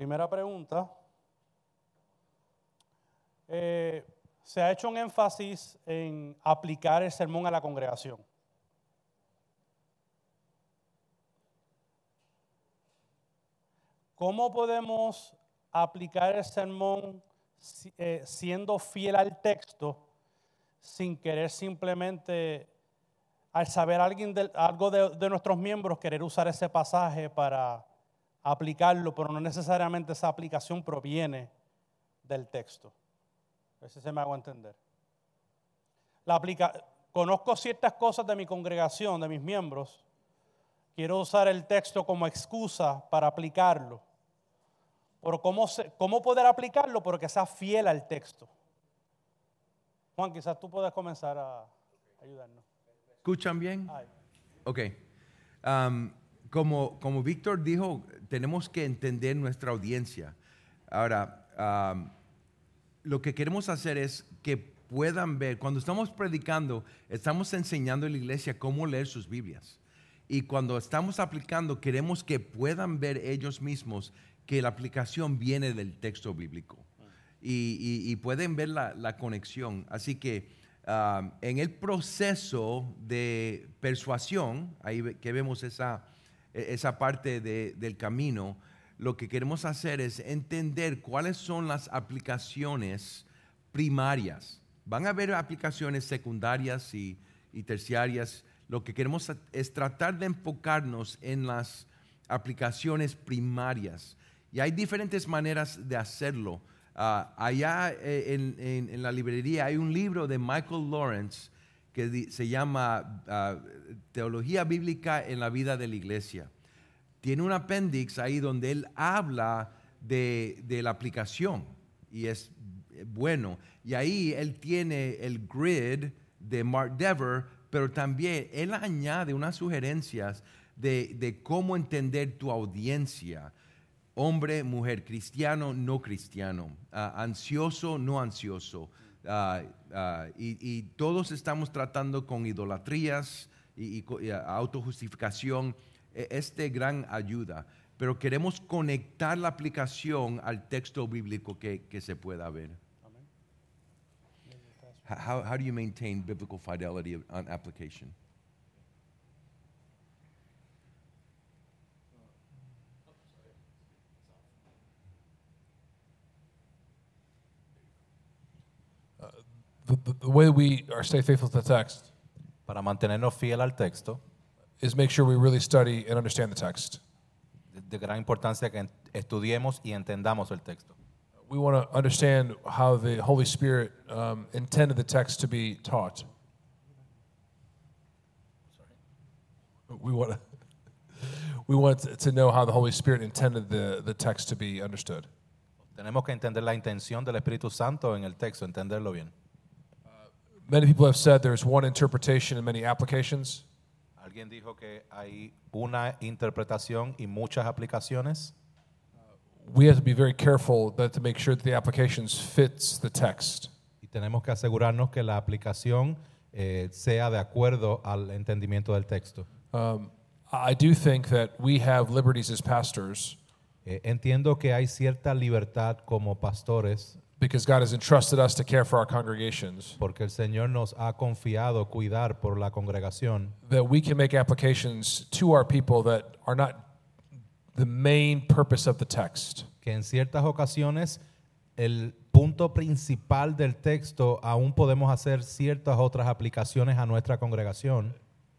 Primera pregunta. Eh, se ha hecho un énfasis en aplicar el sermón a la congregación. ¿Cómo podemos aplicar el sermón eh, siendo fiel al texto sin querer simplemente, al saber alguien del- algo de, de nuestros miembros, querer usar ese pasaje para aplicarlo, pero no necesariamente esa aplicación proviene del texto? A ver si se me hago entender. La aplica conozco ciertas cosas de mi congregación, de mis miembros. Quiero usar el texto como excusa para aplicarlo. Pero ¿cómo, se- cómo poder aplicarlo? Pero que sea fiel al texto. Juan, quizás tú puedas comenzar a ayudarnos. ¿Escuchan bien? Ay. Ok. Am, como, como Víctor dijo, tenemos que entender nuestra audiencia. Ahora, am, lo que queremos hacer es que puedan ver, cuando estamos predicando, estamos enseñando en la iglesia cómo leer sus Biblias. Y cuando estamos aplicando, queremos que puedan ver ellos mismos que la aplicación viene del texto bíblico. Y, pueden ver la, conexión. Así que um, en el proceso de persuasión, ahí que vemos esa, esa parte de- del camino, lo que queremos hacer es entender cuáles son las aplicaciones primarias. Van a haber aplicaciones secundarias y, y terciarias. Lo que queremos es tratar de enfocarnos en las aplicaciones primarias. Y hay diferentes maneras de hacerlo. Ah, allá eh, en- en la librería hay un libro de Michael Lawrence que se llama ah, Teología Bíblica en la vida de la iglesia. Tiene un apéndice ahí donde él habla de, de la aplicación y es eh, bueno. Y ahí él tiene el grid de Mark Dever, pero también él añade unas sugerencias de, de cómo entender tu audiencia hombre, mujer, cristiano, no cristiano, ah, ansioso, no ansioso. Ah, y, y todos estamos tratando con idolatrías y, y y, autojustificación. E- Es de gran ayuda, pero queremos conectar la aplicación al texto bíblico que, que se pueda ver. How, how do you maintain biblical fidelity on application? The, way we are stay faithful to the text Para mantenernos fiel al texto, is make sure we really study and understand the text. de, de gran importancia que en- estudiemos y entendamos el texto. We want to understand how the Holy Spirit um, intended the text to be taught. We want to, we want to know how the Holy Spirit intended the, the text to be understood. Tenemos que entender la intención del Espíritu Santo en el texto, entenderlo bien. Many people have said there's one interpretation and many applications. Alguien dijo que hay una interpretación y muchas aplicaciones. We have to be very careful that to make sure that the applications fits the text. Y tenemos que asegurarnos que la aplicación eh, sea de acuerdo al entendimiento del texto. Um, I do think that we have liberties as pastors Eh, entiendo que hay cierta libertad como pastores because God has entrusted us to care for our congregations, porque el Señor nos ha confiado cuidar por la congregación, that we can make applications to our people that are not the main purpose of the text. que en ciertas ocasiones el punto principal del texto aún podemos hacer ciertas otras aplicaciones a nuestra congregación.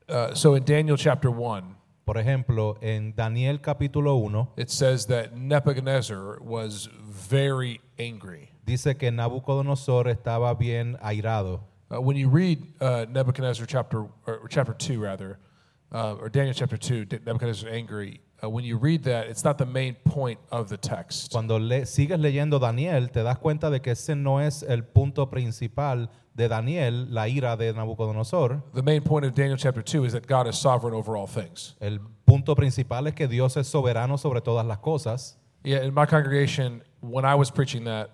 Uh, so in Daniel chapter 1, Por ejemplo, en Daniel capítulo 1 it says that Nebuchadnezzar was very angry. Dice que Nabucodonosor estaba bien airado. Uh, when you read uh, Nebuchadnezzar chapter or chapter two rather, uh, or Daniel chapter two, Nebuchadnezzar angry. Uh, when you read that, it's not the main point of the text. Cuando le- sigues leyendo Daniel, te das cuenta de que ese no es el punto principal de Daniel, la ira de Nabucodonosor. The main point of Daniel chapter two is that God is sovereign over all things. El punto principal es que Dios es soberano sobre todas las cosas. Yeah, in my congregation, when I was preaching that,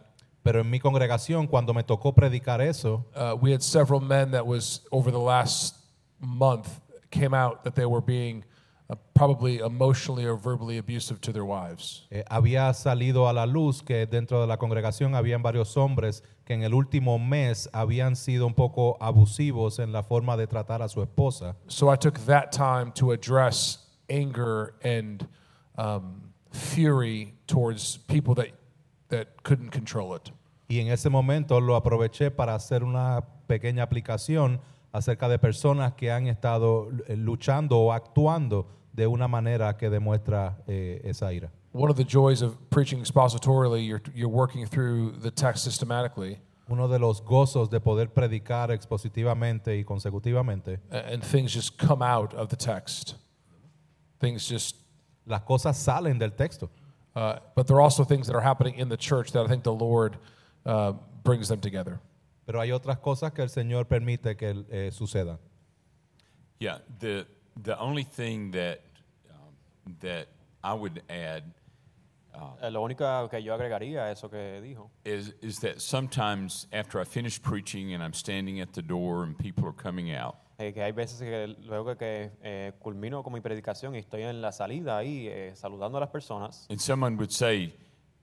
Pero en mi congregación, cuando me tocó predicar eso, uh, we had several men that was over the last month came out that they were being uh, probably emotionally or verbally abusive to their wives. Eh, había salido a la luz que dentro de la congregación habían varios hombres que en el último mes habían sido un poco abusivos en la forma de tratar a su esposa. So I took that time to address anger and um, fury towards people that, that couldn't control it. Y en ese momento lo aproveché para hacer una pequeña aplicación acerca de personas que han estado eh, luchando o actuando de una manera que demuestra eh, esa ira. One of the joys of preaching expositorily, you're, you're working through the text systematically, Uno de los gozos de poder predicar expositivamente y consecutivamente, and things just come out of the text. Things just, las cosas salen del texto. uh, but there are also things that are happening in the church that I think the Lord uh, brings them together. Pero hay otras cosas que el Señor permite que eh, sucedan. Yeah, the the only thing that um, that I would add Eh, Lo único que yo agregaría a eso que dijo is is that sometimes after I finish preaching and I'm standing at the door and people are coming out, eh, que hay veces que luego que eh, culmino con mi predicación y estoy en la salida ahí eh, saludando a las personas and someone would say,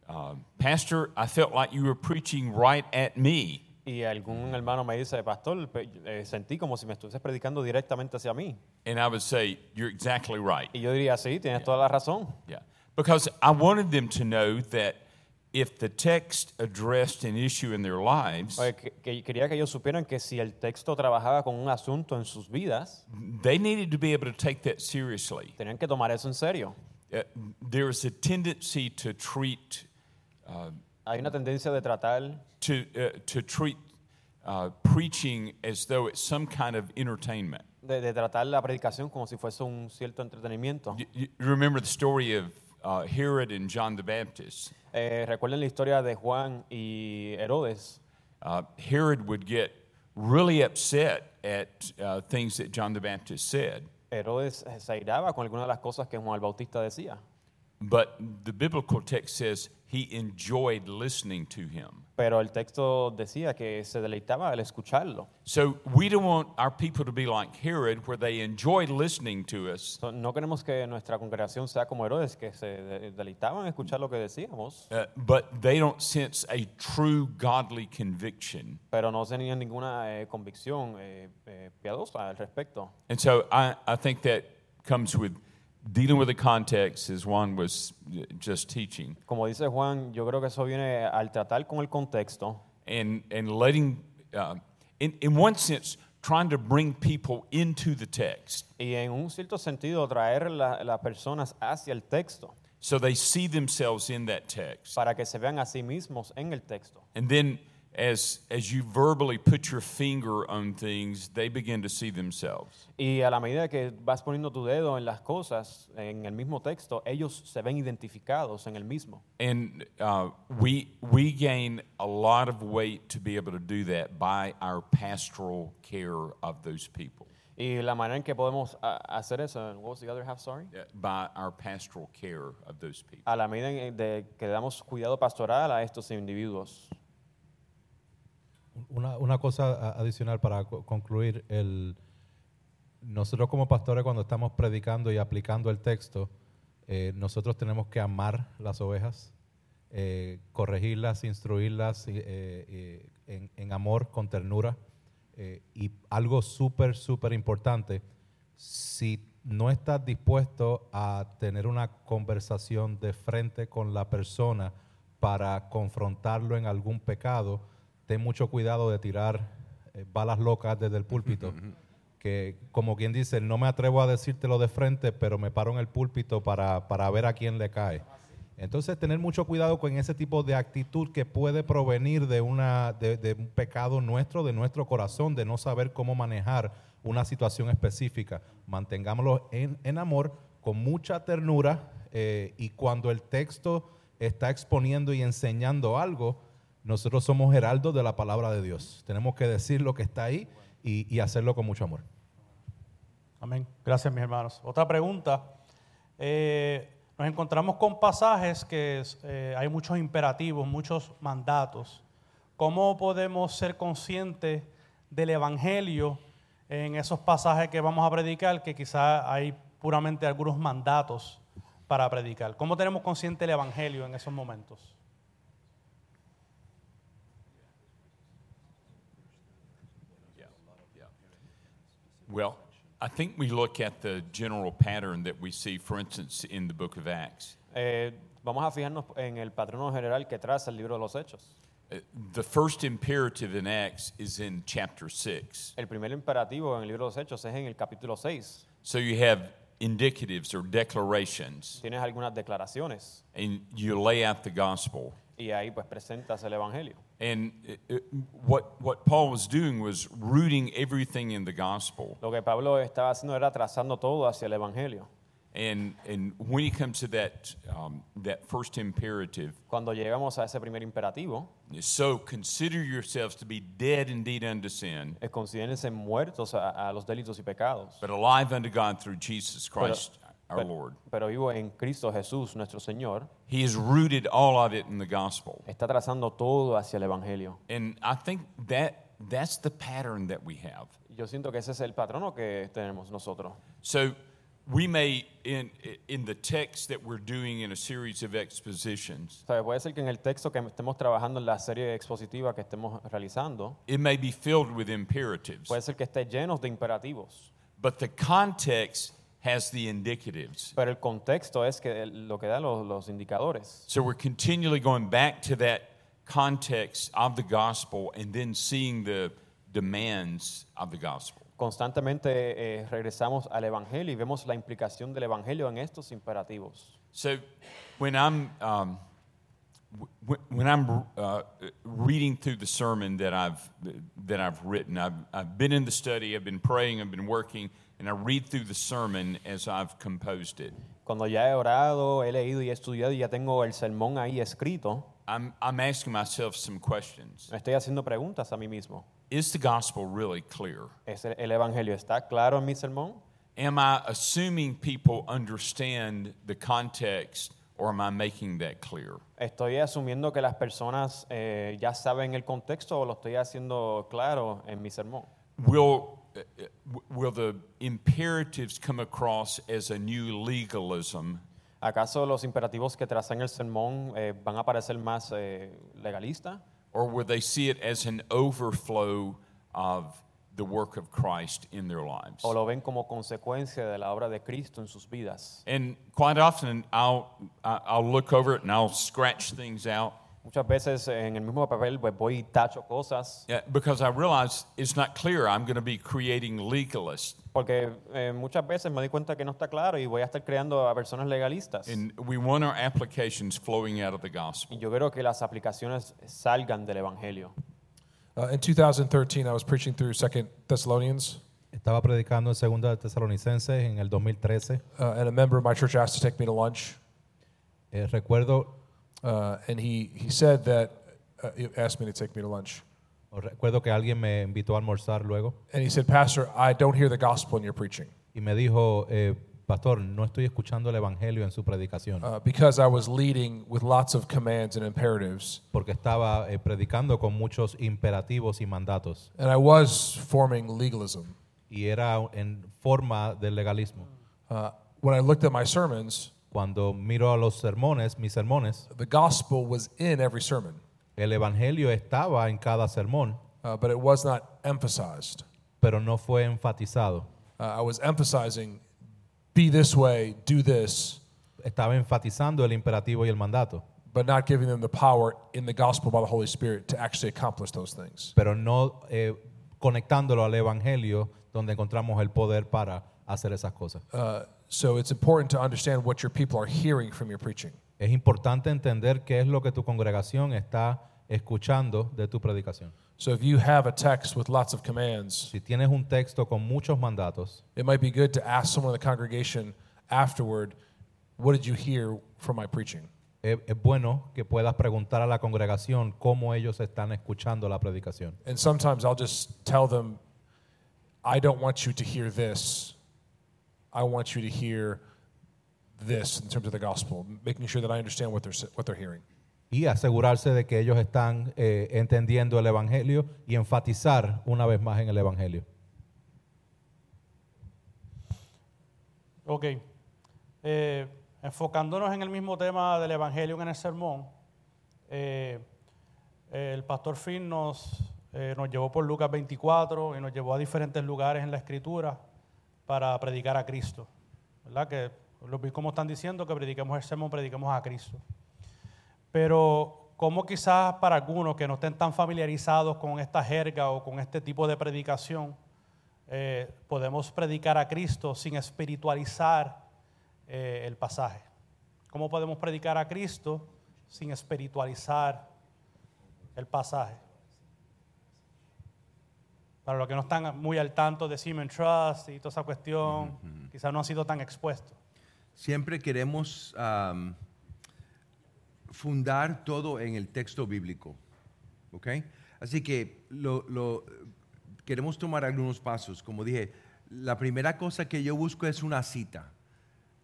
uh, "Pastor, I felt like you were preaching right at me." y algún hermano me dice, pastor, eh, sentí como si me estuvieses predicando directamente hacia mí. And I would say, "You're exactly right." Y yo diría, sí, tienes toda la razón. Yeah, because I wanted them to know that if the text addressed an issue in their lives, Oye, que- que quería que ellos supieran que si el texto trabajaba con un asunto en sus vidas, they needed to be able to take that seriously. tenían que tomar eso en serio. Uh, there is a tendency to treat Hay una tendencia de tratar to uh, to treat uh, preaching as though it's some kind of entertainment. de, de tratar la predicación como si fuese un cierto entretenimiento. You, you remember the story of uh, Herod and John the Baptist. Eh, recuerden la historia de Juan y Herodes. Uh, Herod would get really upset at uh, things that John the Baptist said, Herodes se airaba con algunas de las cosas que Juan el Bautista decía. but the biblical text says he enjoyed listening to him. Pero el texto decía que se deleitaba al escucharlo. So we don't want our people to be like Herod, where they enjoyed listening to us, So, no queremos que nuestra congregación sea como Herodes, que se de- deleitaban en escuchar lo que decíamos, uh, but they don't sense a true godly conviction. pero no tenían ninguna eh, convicción eh, eh, piadosa al respecto. And so I, I think that comes with dealing with the context, as Juan was uh, just teaching, Como dice Juan, yo creo que eso viene al tratar con el contexto and, and letting, uh, in, in one sense, trying to bring people into the text y en un cierto sentido traer la- las personas hacia el texto so they see themselves in that text. para que se vean a sí mismos en el texto. And then as, as you verbally put your finger on things, they begin to see themselves. Y a la medida que vas poniendo tu dedo en las cosas, en el mismo texto, ellos se ven identificados en el mismo. And uh, we, we gain a lot of weight to be able to do that by our pastoral care of those people, Y la manera en que podemos a- hacer eso, what was the other half, sorry? uh, by our pastoral care of those people. A la medida en de que damos cuidado pastoral a estos individuos. Una, una cosa adicional para co- concluir, el, nosotros como pastores cuando estamos predicando y aplicando el texto, eh, nosotros tenemos que amar las ovejas, eh, corregirlas, instruirlas eh, en, en amor, con ternura. y algo súper, súper importante, si no estás dispuesto a tener una conversación de frente con la persona para confrontarlo en algún pecado, ten mucho cuidado de tirar eh, balas locas desde el púlpito. que como quien dice, no me atrevo a decírtelo de frente, pero me paro en el púlpito para, para ver a quién le cae. Entonces, tener mucho cuidado con ese tipo de actitud que puede provenir de, una, de, de un pecado nuestro, de nuestro corazón, de no saber cómo manejar una situación específica. Mantengámoslo en, en amor, con mucha ternura, eh, y cuando el texto está exponiendo y enseñando algo, nosotros somos heraldos de la palabra de Dios. Tenemos que decir lo que está ahí y, y hacerlo con mucho amor. Amén. Gracias, mis hermanos. Otra pregunta. Eh, nos encontramos con pasajes que eh, hay muchos imperativos, muchos mandatos. ¿Cómo podemos ser conscientes del Evangelio en esos pasajes que vamos a predicar? Que quizás hay puramente algunos mandatos para predicar. ¿Cómo tenemos consciente el Evangelio en esos momentos? Well, I think we look at the general pattern that we see, for instance, in the book of Acts. Eh, vamos a fijarnos en el general que traza el libro de los Hechos. Uh, The first imperative in Acts is in chapter 6. El primer imperativo en el libro de los Hechos es en el capítulo 6. So you have indicatives or declarations, Tienes algunas declaraciones and you lay out the gospel. y ahí pues presentas el Evangelio. And what, what Paul was doing was rooting everything in the gospel. Lo que Pablo estaba haciendo era trazando todo hacia el Evangelio. And, and when he comes to that, um, that first imperative, Cuando llegamos a ese primer imperativo, so consider yourselves to be dead indeed unto sin, es considérense muertos a, a los delitos y pecados, but alive unto God through Jesus Christ our pero, Lord. pero vivo en Cristo Jesús, nuestro Señor. He has rooted all of it in the gospel. Está trazando todo hacia el Evangelio. And I think that that's the pattern that we have. Yo siento que ese es el patrono que tenemos nosotros. So we may, in, in the text that we're doing in a series of expositions, ¿Sabe? Puede ser que en el texto que estemos trabajando en la serie expositiva que estemos realizando, it may be filled with imperatives, puede ser que esté lleno de imperativos, but the context has the indicatives. pero el contexto es que lo que da los, los indicadores. So we're continually going back to that context of the gospel and then seeing the demands of the gospel. Constantemente eh, regresamos al Evangelio y vemos la implicación del Evangelio en estos imperativos. So when I'm um, when I'm uh, reading through the sermon that I've that I've written, I've, I've been in the study, I've been praying, I've been working, and I read through the sermon as I've composed it. Cuando ya he orado, he leído y he estudiado y ya tengo el sermón ahí escrito, I'm I'm asking myself some questions. me estoy haciendo preguntas a mí mismo. Is the gospel really clear? ¿Es el, el Evangelio está claro en mi sermón? Am I assuming people understand the context, or am I making that clear? ¿Estoy asumiendo que las personas eh, ya saben el contexto o lo estoy haciendo claro en mi sermón? Will, will the imperatives come across as a new legalism, ¿Acaso los imperativos que trazan el sermón eh, van a parecer más eh, legalistas? or will they see it as an overflow of the work of Christ in their lives? ¿O lo ven como consecuencia de la obra de Cristo en sus vidas? And quite often, I'll, I'll look over it and I'll scratch things out Muchas veces en el mismo papel pues, voy y tacho cosas uh, because I realize it's not clear. I'm going to be creating legalists. porque eh, muchas veces me doy cuenta que no está claro y voy a estar creando a personas legalistas. And we want our applications flowing out of the gospel. Y yo quiero que las aplicaciones salgan del Evangelio. Uh, in 2013, I was preaching through Second Thessalonians, Estaba predicando en Segunda de Tesalonicenses en el 2013. uh, and a member of my church asked to take me to lunch. Eh, recuerdo, Uh, and he, he said that, uh, he asked me to take me to lunch. recuerdo que alguien me invitó a almorzar luego And he said, Pastor, I don't hear the gospel in your preaching. y me dijo, eh, Pastor, no estoy escuchando el Evangelio en su predicación Uh, because I was leading with lots of commands and imperatives. porque estaba eh, predicando con muchos imperativos y mandatos And I was forming legalism. y era en forma del legalismo. Uh, when I looked at my sermons, Cuando miro a los sermones, mis sermones, the gospel was in every sermon, el Evangelio estaba en cada sermón, uh, but it was not emphasized. pero no fue enfatizado. Uh, I was emphasizing, be this way, do this, Estaba enfatizando el imperativo y el mandato, but not giving them the power in the gospel by the Holy Spirit to actually accomplish those things. pero no eh, conectándolo al Evangelio donde encontramos el poder para hacer esas cosas. Uh, so it's important to understand what your people are hearing from your preaching. Es importante entender qué es lo que tu congregación está escuchando de tu predicación. So if you have a text with lots of commands, Si tienes un texto con muchos mandatos, it might be good to ask someone in the congregation afterward, what did you hear from my preaching? es, es bueno que puedas preguntar a la congregación cómo ellos están escuchando la predicación. And sometimes I'll just tell them, I don't want you to hear this. I want you to hear this in terms of the gospel, making sure that I understand what they're, s- what they're hearing. Y asegurarse de que ellos están eh, entendiendo el Evangelio y enfatizar una vez más en el Evangelio. Ok. Eh, enfocándonos en el mismo tema del Evangelio en el sermón, eh, el pastor Finn nos, eh, nos llevó por Lucas 24 y nos llevó a diferentes lugares en la Escritura para predicar a Cristo. ¿Verdad? Que lo vi como están diciendo que prediquemos el sermón, prediquemos a Cristo. Pero como quizás para algunos que no estén tan familiarizados con esta jerga o con este tipo de predicación, eh, podemos predicar a Cristo sin espiritualizar eh, el pasaje. ¿Cómo podemos predicar a Cristo sin espiritualizar el pasaje? Para los que no están muy al tanto de Simon Trust y toda esa cuestión, quizás no han sido tan expuestos. Siempre queremos am, fundar todo en el texto bíblico. ¿Ok? Así que lo, lo- queremos tomar algunos pasos. Como dije, la primera cosa que yo busco es una cita.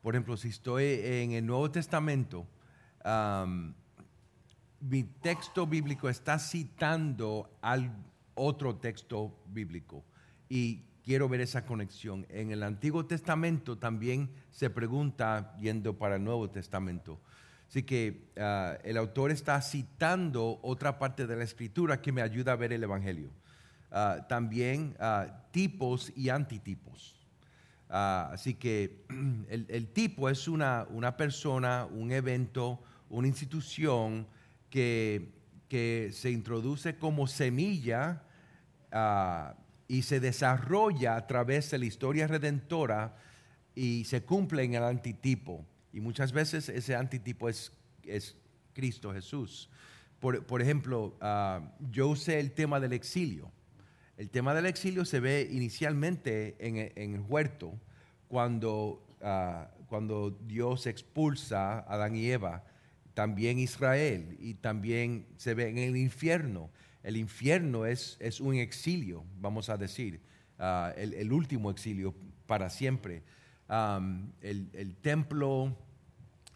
Por ejemplo, si estoy en el Nuevo Testamento, am, mi texto bíblico está citando al otro texto bíblico y quiero ver esa conexión. En el Antiguo Testamento también se pregunta yendo para el Nuevo Testamento. Así que ah, el autor está citando otra parte de la escritura que me ayuda a ver el Evangelio. Ah, también ah, tipos y antitipos. Así que el, el tipo es una, una persona, un evento, una institución que, que se introduce como semilla ah, y se desarrolla a través de la historia redentora y se cumple en el antitipo. Y muchas veces ese antitipo es, es Cristo Jesús. Por, por ejemplo, ah, yo usé el tema del exilio. El tema del exilio se ve inicialmente en, en el huerto, cuando, ah, cuando Dios expulsa a Adán y Eva, también Israel, y también se ve en el infierno. El infierno es, es un exilio, vamos a decir, ah, el, el último exilio para siempre. El, el templo,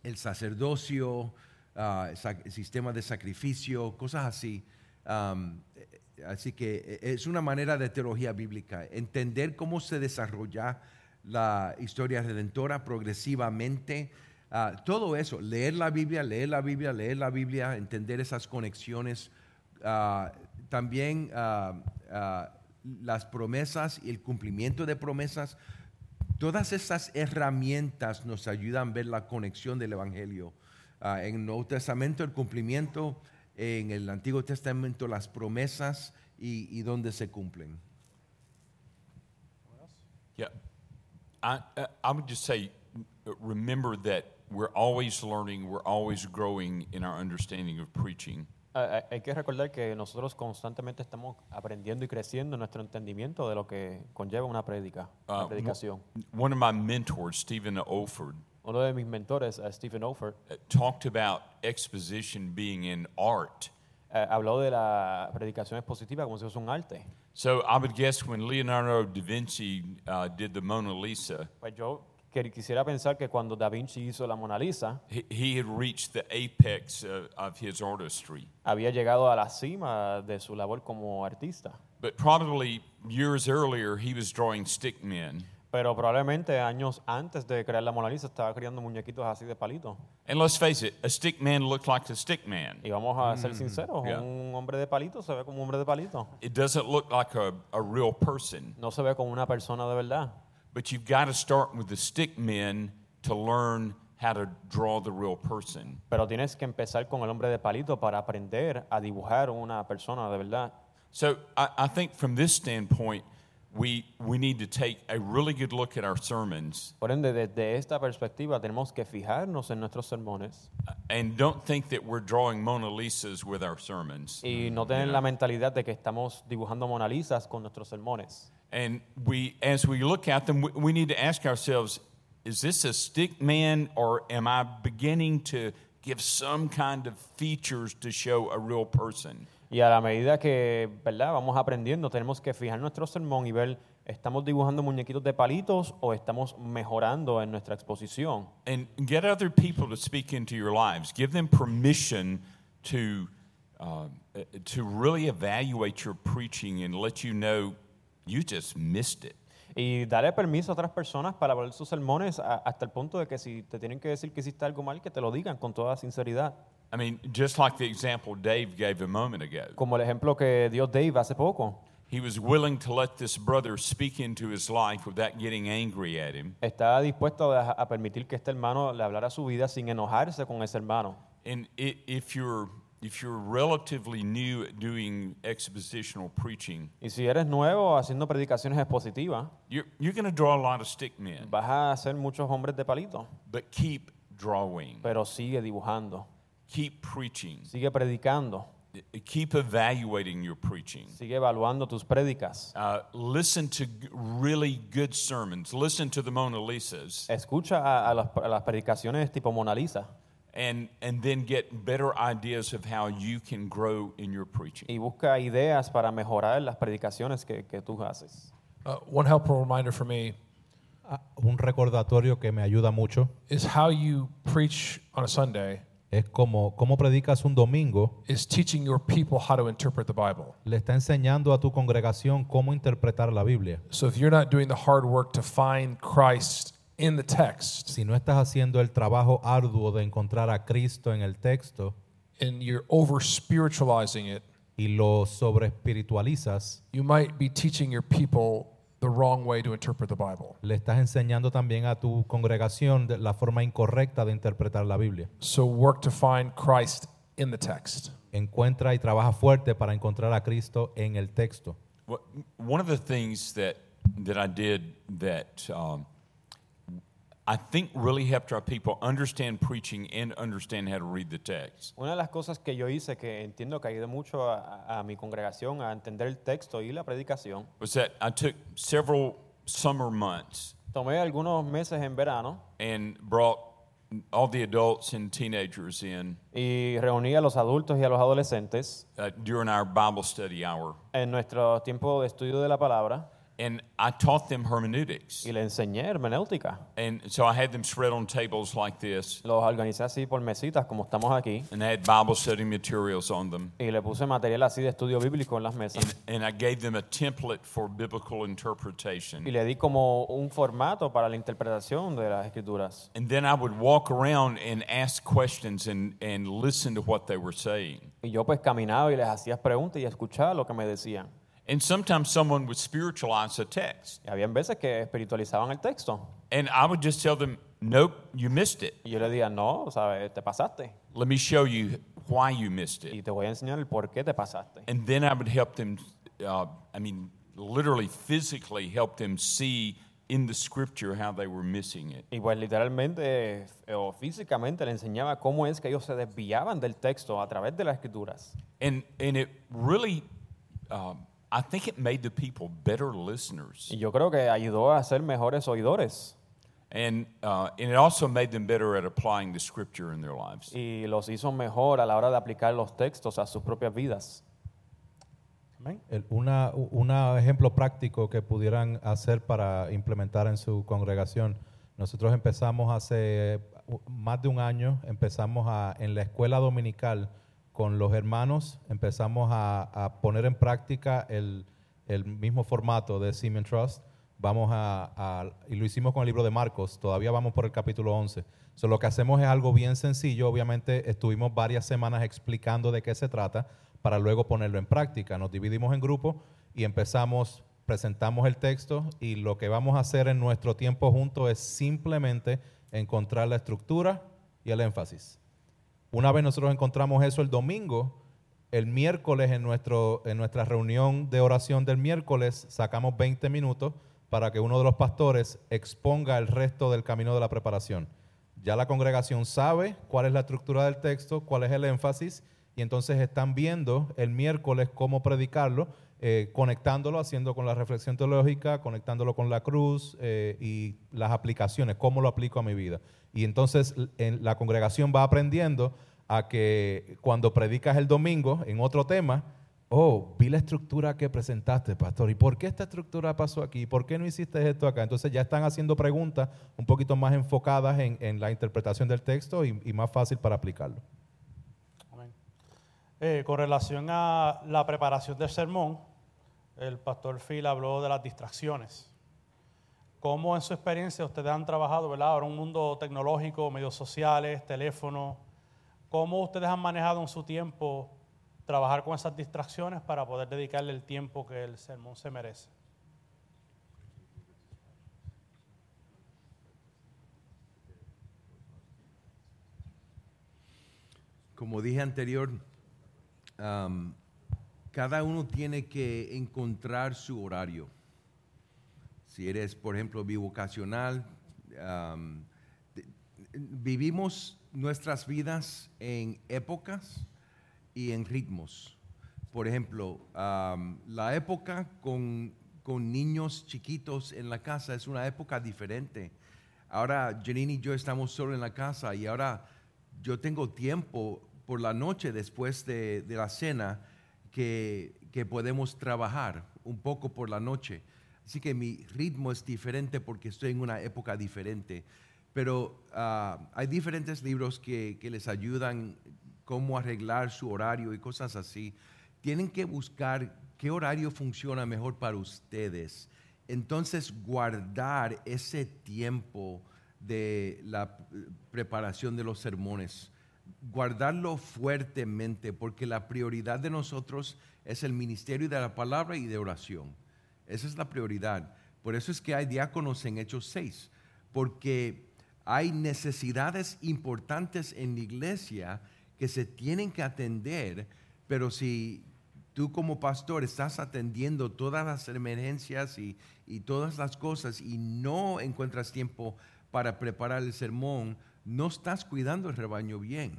el sacerdocio, ah, el el sistema de sacrificio, cosas así. Eh, así que eh, es una manera de teología bíblica, entender cómo se desarrolla la historia redentora progresivamente. ah, todo eso, leer la Biblia, leer la Biblia, leer la Biblia, entender esas conexiones. Ah, también ah, ah, las promesas y el cumplimiento de promesas. Todas estas herramientas nos ayudan a ver la conexión del Evangelio. En el Nuevo Testamento el cumplimiento, en el Antiguo Testamento las promesas y, y dónde se cumplen. Yeah. I, I- would just say, remember that we're always learning, we're always growing in our understanding of preaching. Ah, ah, Hay que recordar que nosotros constantemente estamos aprendiendo y creciendo en nuestro entendimiento de lo que conlleva una prédica, Uh, una predicación. One of my mentors, Stephen Olford, Uno de mis mentores, eh, Stephen Olford, uh, talked about exposition being an art. eh, habló de la predicación expositiva como si fuese un arte. So I would guess when Leonardo da Vinci uh, did the Mona Lisa, Pues yo quisiera pensar que cuando Da Vinci hizo la Mona Lisa, he, he had reached the apex uh, of his artistry. había llegado a la cima de su labor como artista. But probably years earlier, he was drawing stick men. Pero probablemente años antes de crear la Mona Lisa estaba creando muñequitos así de palito. And let's face it, a stick man looked like a stick man. Y vamos a ser sinceros, yeah. un hombre de palito se ve como un hombre de palito. It doesn't look like a, a real person. No se ve como una persona de verdad. But you've got to start with the stick men to learn how to draw the real person. Pero tienes que empezar con el hombre de palito para aprender a dibujar una persona de verdad. So I, I think from this standpoint, we, we need to take a really good look at our sermons Por ende, desde esta perspectiva tenemos que fijarnos en nuestros sermones and don't think that we're drawing Mona Lisas with our sermons. y no mm, tener la mentalidad de que estamos dibujando Mona Lisas con nuestros sermones. And we, as we look at them, we, we need to ask ourselves, is this a stick man or am I beginning to give some kind of features to show a real person? Y a la medida que ¿verdad? vamos aprendiendo, tenemos que fijar nuestro sermón y ver, ¿estamos dibujando muñequitos de palitos o estamos mejorando en nuestra exposición? And get other people to speak into your lives. Give them permission to, uh, to really evaluate your preaching and let you know you just missed it. Y darle permiso a otras personas para hablar sus sermones a- hasta el punto de que si te tienen que decir que hiciste algo mal, que te lo digan con toda sinceridad. I mean, just like the example Dave gave a moment ago. Como el ejemplo que dio Dave hace poco. He was willing to let this brother speak into his life without getting angry at him. Está dispuesto a permitir que este hermano le hablara su vida sin enojarse con ese hermano. And if you're if you're relatively new at doing expositional preaching, Y si eres nuevo haciendo predicaciones expositivas, you're, you're going to draw a lot of stick men, vas a hacer muchos hombres de palito. but keep drawing, Pero sigue dibujando, keep preaching, sigue predicando, keep evaluating your preaching. sigue evaluando tus prédicas. Uh, listen to really good sermons. Listen to the Mona Lisas, Escucha a, a las, a las predicaciones tipo Mona Lisa and and then get better ideas of how you can grow in your preaching. y busca ideas para mejorar las predicaciones que, que tú haces. Uh, one helpful reminder for me Ah, Un recordatorio que me ayuda mucho is how you preach on a Sunday es como cómo predicas un domingo, is teaching your people how to interpret the Bible. le está enseñando a tu congregación cómo interpretar la Biblia. So if you're not doing the hard work to find Christ in the text Si no estás haciendo el trabajo arduo de encontrar a Cristo en el texto and you're over spiritualizing it, y lo sobreespiritualizas, you might be teaching your people the wrong way to interpret the Bible. le estás enseñando también a tu congregación de la forma incorrecta de interpretar la Biblia. So work to find Christ in the text. Encuentra y trabaja fuerte para encontrar a Cristo en el texto. What, one of the things that that I did that um, I think really helped our people understand preaching and understand how to read the text. Una de las cosas que yo hice que entiendo que ayudó mucho a, a- mi congregación a entender el texto y la predicación, was that I took several summer months tomé algunos meses en verano and brought all the adults and teenagers in y reuní a los adultos y a los adolescentes uh, during our Bible study hour, en nuestro tiempo de estudio de la palabra and I taught them hermeneutics. y le enseñé hermenéutica. And so I had them spread on tables like this, Los organicé así por mesitas como estamos aquí and I had Bible study materials on them. y le puse material así de estudio bíblico en las mesas And, and I gave them a template for biblical interpretation. y le di como un formato para la interpretación de las escrituras. And then I would walk around and ask questions and, and listen to what they were saying. Y yo pues caminaba y les hacía preguntas y escuchaba lo que me decían. And sometimes someone would spiritualize a text. Y habían veces que espiritualizaban el texto. And I would just tell them, nope, you missed it. Y yo le decía, no, ¿sabes? Te pasaste. Let me show you why you missed it. Y te voy a enseñar el por qué te pasaste. And then I would help them, uh, I mean, literally, physically help them see in the scripture how they were missing it. Y pues literalmente eh, o físicamente le enseñaba cómo es que ellos se desviaban del texto a través de las escrituras. And, and it really, um, I think it made the people better listeners. Y yo creo que ayudó a ser mejores oidores. And, uh, and it also made them better at applying the scripture in their lives. Y los hizo mejor a la hora de aplicar los textos a sus propias vidas. Amén. El- una, un ejemplo práctico que pudieran hacer para implementar en su congregación. Nosotros empezamos hace uh, más de un año, empezamos a, en la escuela dominical con los hermanos, empezamos a, poner en práctica el, mismo formato de Siemens Trust. Vamos a, a- y lo hicimos con el libro de Marcos, todavía vamos por el capítulo 11. So, lo que hacemos es algo bien sencillo, obviamente estuvimos varias semanas explicando de qué se trata para luego ponerlo en práctica. Nos dividimos en grupos y empezamos, presentamos el texto y lo que vamos a hacer en nuestro tiempo juntos es simplemente encontrar la estructura y el énfasis. Una vez nosotros encontramos eso el domingo, el miércoles en, nuestro, en nuestra reunión de oración del miércoles sacamos 20 minutos para que uno de los pastores exponga el resto del camino de la preparación. Ya la congregación sabe cuál es la estructura del texto, cuál es el énfasis, y entonces están viendo el miércoles cómo predicarlo, eh, conectándolo, haciendo con la reflexión teológica, conectándolo con la cruz eh, y las aplicaciones, cómo lo aplico a mi vida. Y entonces en- la congregación va aprendiendo a que cuando predicas el domingo en otro tema, oh, vi la estructura que presentaste, pastor, ¿y por qué esta estructura pasó aquí? ¿Por qué no hiciste esto acá? Entonces ya están haciendo preguntas un poquito más enfocadas en, la interpretación del texto y más fácil para aplicarlo. Eh, con relación a la preparación del sermón, el pastor Phil habló de las distracciones. cómo en su experiencia ustedes han trabajado, ¿verdad? Ahora un mundo tecnológico, medios sociales, teléfono, cómo ustedes han manejado en su tiempo trabajar con esas distracciones para poder dedicarle el tiempo que el sermón se merece. Como dije anterior, cada uno tiene que encontrar su horario. Si eres, por ejemplo, bivocacional, de- vivimos nuestras vidas en épocas y en ritmos. Por ejemplo, la época con, con niños chiquitos en la casa es una época diferente. Ahora Janine y yo estamos solo en la casa y ahora yo tengo tiempo por la noche después de, de la cena que, que podemos trabajar un poco por la noche. Así que mi ritmo es diferente porque estoy en una época diferente. Pero ah, hay diferentes libros que, que les ayudan cómo arreglar su horario y cosas así. Tienen que buscar qué horario funciona mejor para ustedes. Entonces, guardar ese tiempo de la preparación de los sermones, guardarlo fuertemente, porque la prioridad de nosotros es el ministerio de la palabra y de oración. Esa es la prioridad. Por eso es que hay diáconos en Hechos 6, porque hay necesidades importantes en la iglesia que se tienen que atender, pero si tú como pastor estás atendiendo todas las emergencias y, y todas las cosas y no encuentras tiempo para preparar el sermón, no estás cuidando el rebaño bien.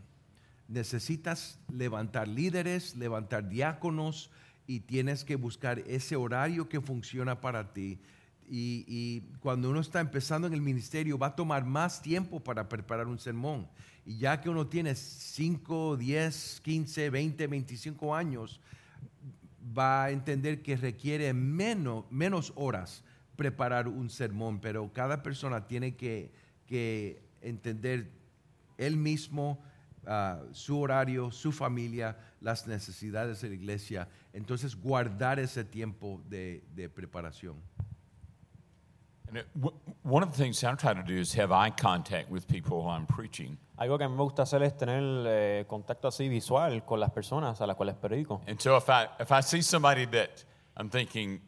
Necesitas levantar líderes, levantar diáconos y tienes que buscar ese horario que funciona para ti. Y, cuando uno está empezando en el ministerio va a tomar más tiempo para preparar un sermón. Y ya que uno tiene 5, 10, 15, 20, 25 años, va a entender que requiere menos, menos horas preparar un sermón, pero cada persona tiene que, que entender él mismo, ah, su horario, su familia, las necesidades de la iglesia. Entonces, guardar ese tiempo de, de preparación. And it, w- one of the things I try to do is have eye contact with people while I'm preaching. Algo que a mí me gusta hacer es tener eh, contacto así visual con las personas a las cuales predico. And so if I, if I see somebody that I'm thinking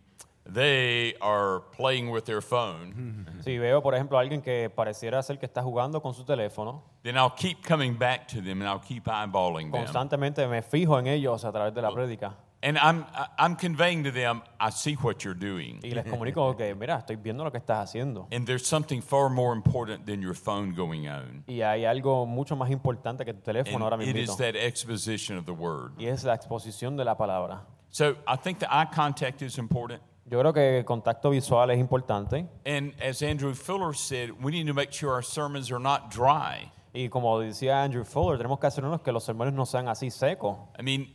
they are playing with their phone, Si veo, por ejemplo, a alguien que pareciera ser que está jugando con su teléfono, then I'll keep coming back to them and I'll keep eyeballing them. constantemente me fijo en ellos a través de la prédica And I'm, I- I'm conveying to them, I see what you're doing. y les comunico que, mira, estoy viendo lo que estás haciendo. And there's something far more important than your phone going on. Y hay algo mucho más importante que tu teléfono ahora And it mismo. is that exposition of the word. Y es la exposición de la palabra. So I think the eye contact is important. Yo creo que el contacto visual es importante. And as Andrew Fuller said, we need to make sure our sermons are not dry. Y como decía Andrew Fuller, tenemos que asegurarnos que los sermones no sean así secos. I mean,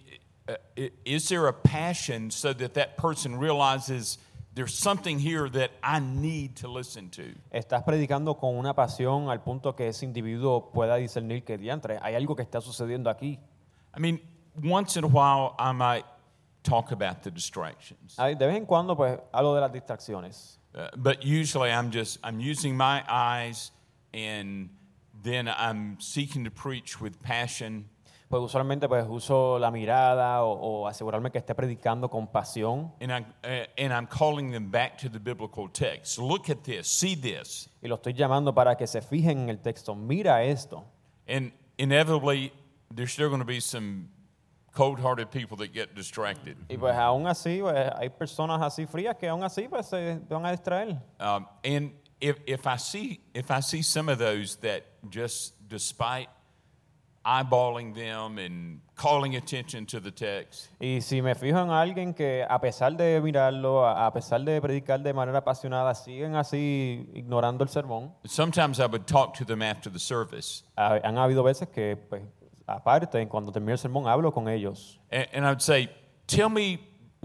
uh, is there a passion so that that person realizes there's something here that I need to listen to? Estás predicando con una pasión al punto que ese individuo pueda discernir que diantre, hay algo que está sucediendo aquí. I mean, once in a while, I might talk about the distractions. De vez en cuando, pues, hablo de las distracciones. Uh, but usually I'm just I'm using my eyes and then I'm seeking to preach with passion Pues usualmente pues uso la mirada o, o asegurarme que esté predicando con pasión and I'm uh, and I'm calling them back to the biblical text. Look at this, see this. y lo estoy llamando para que se fijen en el texto. Mira esto. And inevitably there's still going to be some cold-hearted people that get distracted. Y pues aún así, pues, hay personas así frías que aún así pues se van a distraer. Um, and if, if I see if I see some of those that just despite eyeballing them and calling attention to the text, Y si me fijo en alguien que a pesar de mirarlo, a pesar de predicar de manera apasionada, siguen así ignorando el sermón, sometimes I would talk to them after the service, ha- han habido veces que pues aparte, cuando termine el sermón, hablo con ellos and, and I would say, "Tell me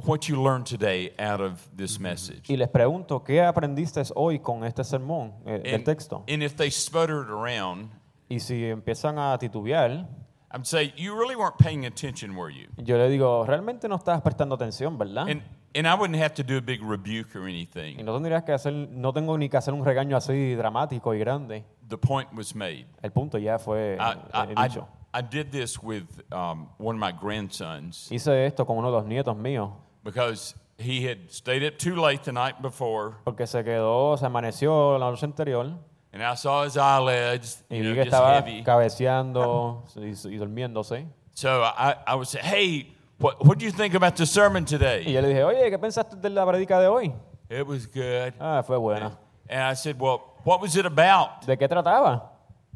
what you learned today out of this message." y les pregunto, ¿qué aprendiste hoy con este sermón, eh, del And, texto? and if they sputtered around, Y si empiezan a titubear, I'd say, "You really weren't paying attention, were you?" yo le digo, realmente no estabas prestando atención, ¿verdad? And and I wouldn't have to do a big rebuke or Y anything. no tendrías que hacer, no tengo ni que hacer un regaño así dramático y grande. The point was made. El punto ya fue I, eh, I, I, dicho. I did this with um, one of my grandsons Hice esto con uno de los nietos míos because he had stayed up too late the night before, porque se quedó, se amaneció la noche anterior and I saw his eyelids, y you vi know, que just estaba heavy. cabeceando y, y durmiéndose. So I, I would say, hey, what, what do you think about the sermon Y today? yo le dije, oye, ¿qué pensaste de la predica de hoy? It was good. Ah, fue buena. And I said, well, what was it about? ¿De qué trataba?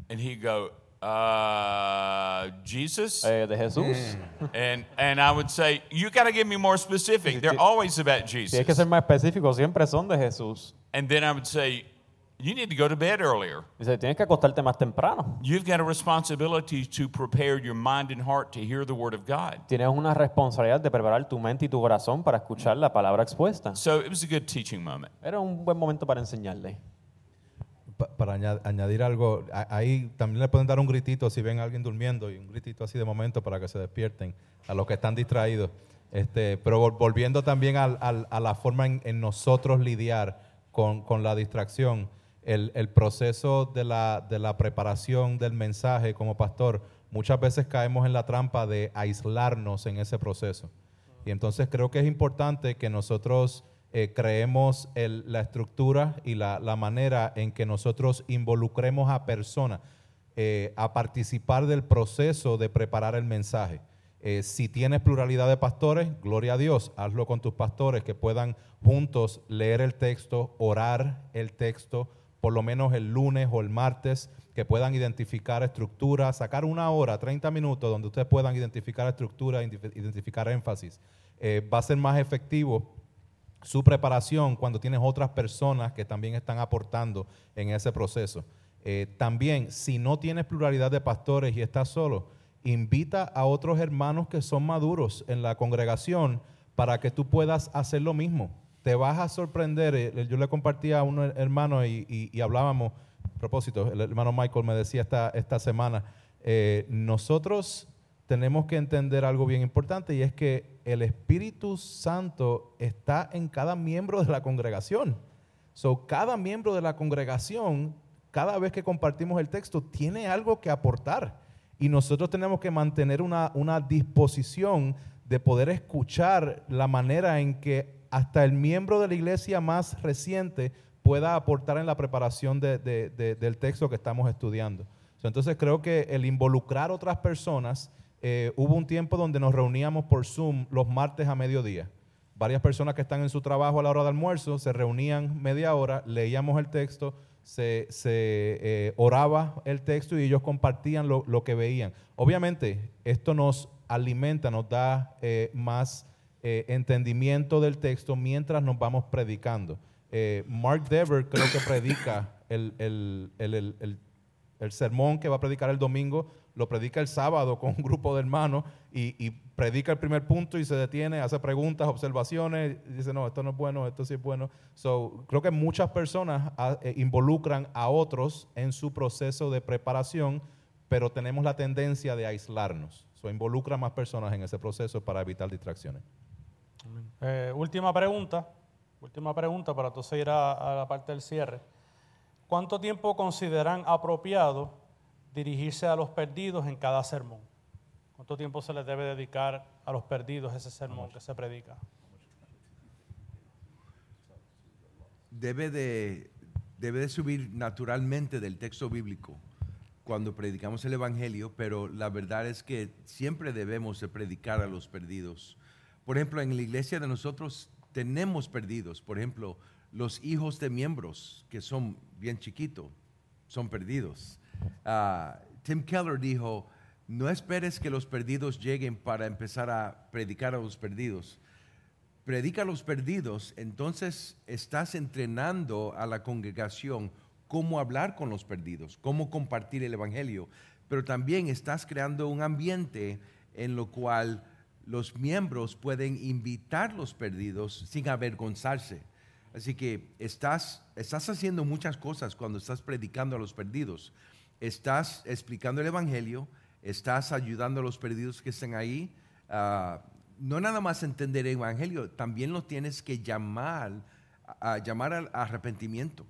And he'd go, uh, Jesus? Eh, de Jesús. And, and I would say, you got to give me more specific. They're always about Si hay que Jesus. ser más específico, siempre son de Jesús. And then I would say, you need to go to bed earlier. Dice, tienes que acostarte más temprano. You've got a responsibility to prepare your mind and heart to hear the word of God. Tienes una responsabilidad de preparar tu mente y tu corazón para escuchar la palabra expuesta. So it was a good teaching moment. Era un buen momento para enseñarle. Pa- para aña- añadir algo, a- ahí también le pueden dar un gritito si ven a alguien durmiendo y un gritito así de momento para que se despierten a los que están distraídos. Este, pero vol- volviendo también al- a la forma en, en nosotros lidiar con, con la distracción, el, el proceso de la, de la preparación del mensaje como pastor, muchas veces caemos en la trampa de aislarnos en ese proceso. Y entonces creo que es importante que nosotros eh, creemos la estructura y la, la manera en que nosotros involucremos a personas eh, a participar del proceso de preparar el mensaje. Eh, si tienes pluralidad de pastores, gloria a Dios, hazlo con tus pastores que puedan juntos leer el texto, orar el texto, por lo menos el lunes o el martes, que puedan identificar estructura, sacar una hora, 30 minutos, donde ustedes puedan identificar estructura, identif- identificar énfasis. Va a ser más efectivo su preparación cuando tienes otras personas que también están aportando en ese proceso. Eh, también, si no tienes pluralidad de pastores y estás solo, invita a otros hermanos que son maduros en la congregación para que tú puedas hacer lo mismo. Te vas a sorprender. eh, Yo le compartía a un hermano y hablábamos, a propósito, el hermano Michael me decía esta, esta semana, eh, nosotros tenemos que entender algo bien importante y es que el Espíritu Santo está en cada miembro de la congregación. So, cada miembro de la congregación, cada vez que compartimos el texto, tiene algo que aportar. Y nosotros tenemos que mantener una, una disposición de poder escuchar la manera en que hasta el miembro de la iglesia más reciente pueda aportar en la preparación de- de- de- del texto que estamos estudiando. So, Entonces creo que el involucrar otras personas, eh, hubo un tiempo donde nos reuníamos por Zoom los martes a mediodía. Varias personas que están en su trabajo a la hora de almuerzo se reunían media hora, leíamos el texto, se, eh, oraba el texto y ellos compartían lo, que veían. Obviamente, esto nos alimenta, nos da eh, más entendimiento del texto mientras nos vamos predicando. Mark Dever creo que predica el sermón que va a predicar el domingo, lo predica el sábado con un grupo de hermanos y, y predica el primer punto y se detiene, hace preguntas, observaciones, y dice, no, esto no es bueno, esto sí es bueno. So, creo que muchas personas ah, eh, involucran a otros en su proceso de preparación, pero tenemos la tendencia de aislarnos. So, involucra más personas en ese proceso para evitar distracciones. Eh, última pregunta, última pregunta para entonces ir a, a la parte del cierre. ¿Cuánto tiempo consideran apropiado dirigirse a los perdidos en cada sermón? ¿Cuánto tiempo se les debe dedicar a los perdidos ese sermón que se predica? debe de, debe de subir naturalmente del texto bíblico cuando predicamos el Evangelio, pero la verdad es que siempre debemos de predicar a los perdidos. Por ejemplo, en la iglesia de nosotros tenemos perdidos. Por ejemplo, los hijos de miembros que son bien chiquitos son perdidos. Ah, Tim Keller dijo, no esperes que los perdidos lleguen para empezar a predicar a los perdidos predica a los perdidos, entonces estás entrenando a la congregación cómo hablar con los perdidos, cómo compartir el Evangelio, pero también estás creando un ambiente en lo cual los miembros pueden invitar a los perdidos sin avergonzarse. Así que estás, estás haciendo muchas cosas cuando estás predicando a los perdidos. Estás explicando el Evangelio, estás ayudando a los perdidos que están ahí. ah, no nada más entender el evangelio, también lo tienes que llamar a, llamar al arrepentimiento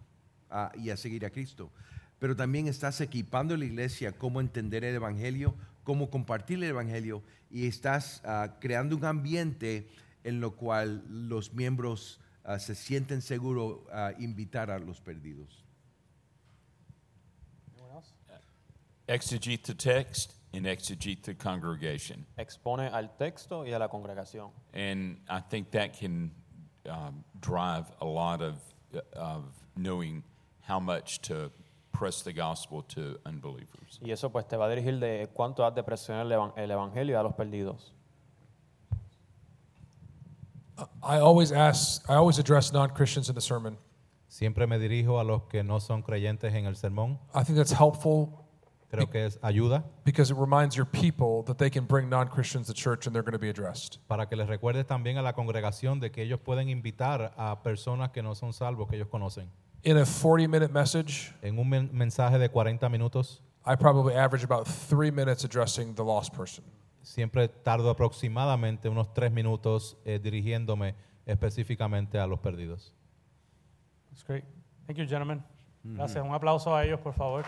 a- y a seguir a Cristo. Pero también estás equipando a la iglesia cómo entender el evangelio, cómo compartir el evangelio y estás ah, creando un ambiente en lo cual los miembros ah, se sienten seguros a invitar a los perdidos. Exegete the text and exegete the congregation. Expone al texto y a la congregación. And I think that can um, drive a lot of, of knowing how much to press the gospel to unbelievers. Y eso pues te va a dirigir de cuánto has de presionar el, el evangelio a los perdidos. I always ask, I always address non Christians in the sermon. Siempre me dirijo a los que no son creyentes en el sermón. I think that's helpful Creo que es ayuda because it reminds your people that they can bring non Christians to church and they're going to be addressed. para que les recuerdes también a la congregación de que ellos pueden invitar a personas que no son salvos, que ellos conocen. In a 40 minute message, En un men- mensaje de 40 minutos, I probably average about three minutes addressing the lost person. siempre tardo aproximadamente unos tres minutos eh, dirigiéndome específicamente a los perdidos. That's great. Thank you, gentlemen. Gracias. Un aplauso a ellos, por favor.